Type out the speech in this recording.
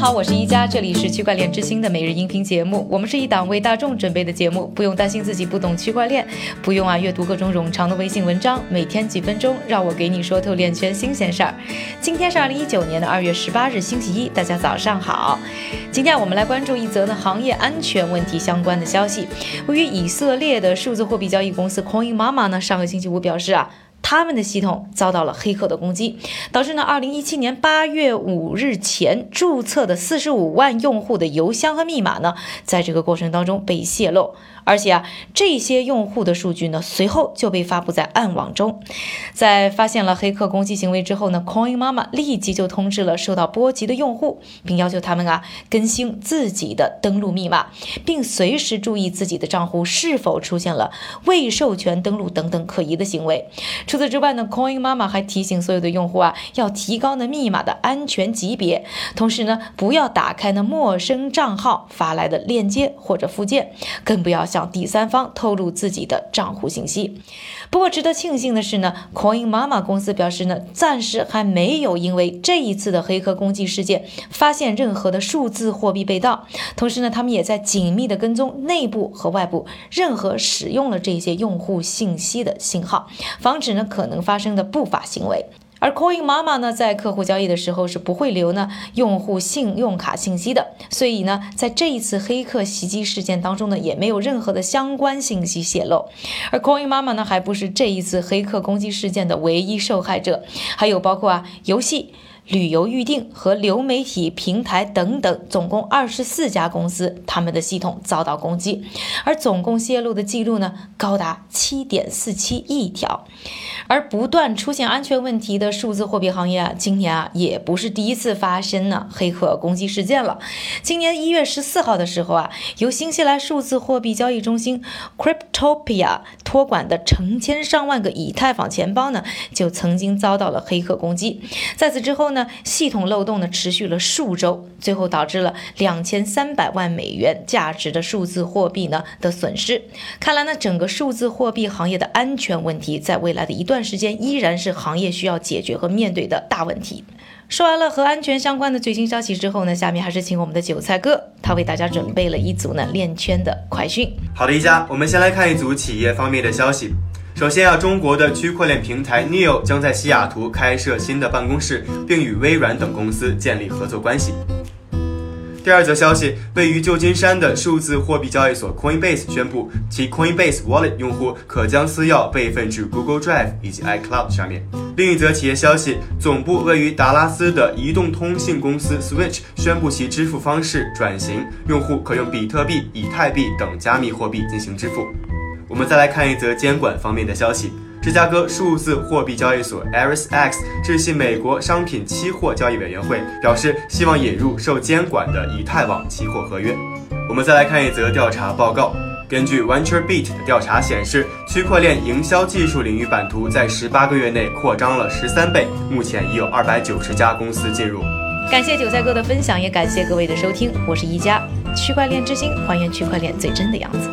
好，我是一加，这里是区块链之星的每日音频节目。我们是一档为大众准备的节目，不用担心自己不懂区块链，不用啊阅读各种冗长的微信文章，每天几分钟，让我给你说透链圈新鲜事儿。今天是二零一九年的二月十八日，星期一，大家早上好。今天我们来关注一则呢行业安全问题相关的消息。位于以色列的数字货币交易公司 Coin Mama 呢，上个星期五表示啊。他们的系统遭到了黑客的攻击，导致呢，二零一七年八月五日前注册的四十五万用户的邮箱和密码呢，在这个过程当中被泄露。而且啊，这些用户的数据呢，随后就被发布在暗网中。在发现了黑客攻击行为之后呢，Coin 妈妈立即就通知了受到波及的用户，并要求他们啊更新自己的登录密码，并随时注意自己的账户是否出现了未授权登录等等可疑的行为。除此之外呢，Coin 妈妈还提醒所有的用户啊，要提高呢密码的安全级别，同时呢，不要打开呢陌生账号发来的链接或者附件，更不要向第三方透露自己的账户信息。不过，值得庆幸的是呢，Coin 妈妈公司表示呢，暂时还没有因为这一次的黑客攻击事件发现任何的数字货币被盗。同时呢，他们也在紧密的跟踪内部和外部任何使用了这些用户信息的信号，防止呢可能发生的不法行为。而 Coin 妈妈呢，在客户交易的时候是不会留呢用户信用卡信息的，所以呢，在这一次黑客袭击事件当中呢，也没有任何的相关信息泄露。而 Coin 妈妈呢，还不是这一次黑客攻击事件的唯一受害者，还有包括啊游戏。旅游预订和流媒体平台等等，总共二十四家公司，他们的系统遭到攻击，而总共泄露的记录呢，高达七点四七亿条。而不断出现安全问题的数字货币行业啊，今年啊也不是第一次发生呢黑客攻击事件了。今年一月十四号的时候啊，由新西兰数字货币交易中心 Cryptopia 托管的成千上万个以太坊钱包呢，就曾经遭到了黑客攻击。在此之后呢。系统漏洞呢持续了数周，最后导致了两千三百万美元价值的数字货币呢的损失。看来呢，整个数字货币行业的安全问题，在未来的一段时间依然是行业需要解决和面对的大问题。说完了和安全相关的最新消息之后呢，下面还是请我们的韭菜哥，他为大家准备了一组呢链圈的快讯。好的，一家，我们先来看一组企业方面的消息。首先啊，中国的区块链平台 Neo 将在西雅图开设新的办公室，并与微软等公司建立合作关系。第二则消息，位于旧金山的数字货币交易所 Coinbase 宣布，其 Coinbase Wallet 用户可将私钥备份至 Google Drive 以及 iCloud 上面。另一则企业消息，总部位于达拉斯的移动通信公司 Switch 宣布其支付方式转型，用户可用比特币、以太币等加密货币进行支付。我们再来看一则监管方面的消息。芝加哥数字货币交易所 ErisX 致信美国商品期货交易委员会，表示希望引入受监管的以太网期货合约。我们再来看一则调查报告。根据 VentureBeat 的调查显示，区块链营销技术领域版图在十八个月内扩张了十三倍，目前已有二百九十家公司进入。感谢韭菜哥的分享，也感谢各位的收听。我是一加区块链之星，还原区块链最真的样子。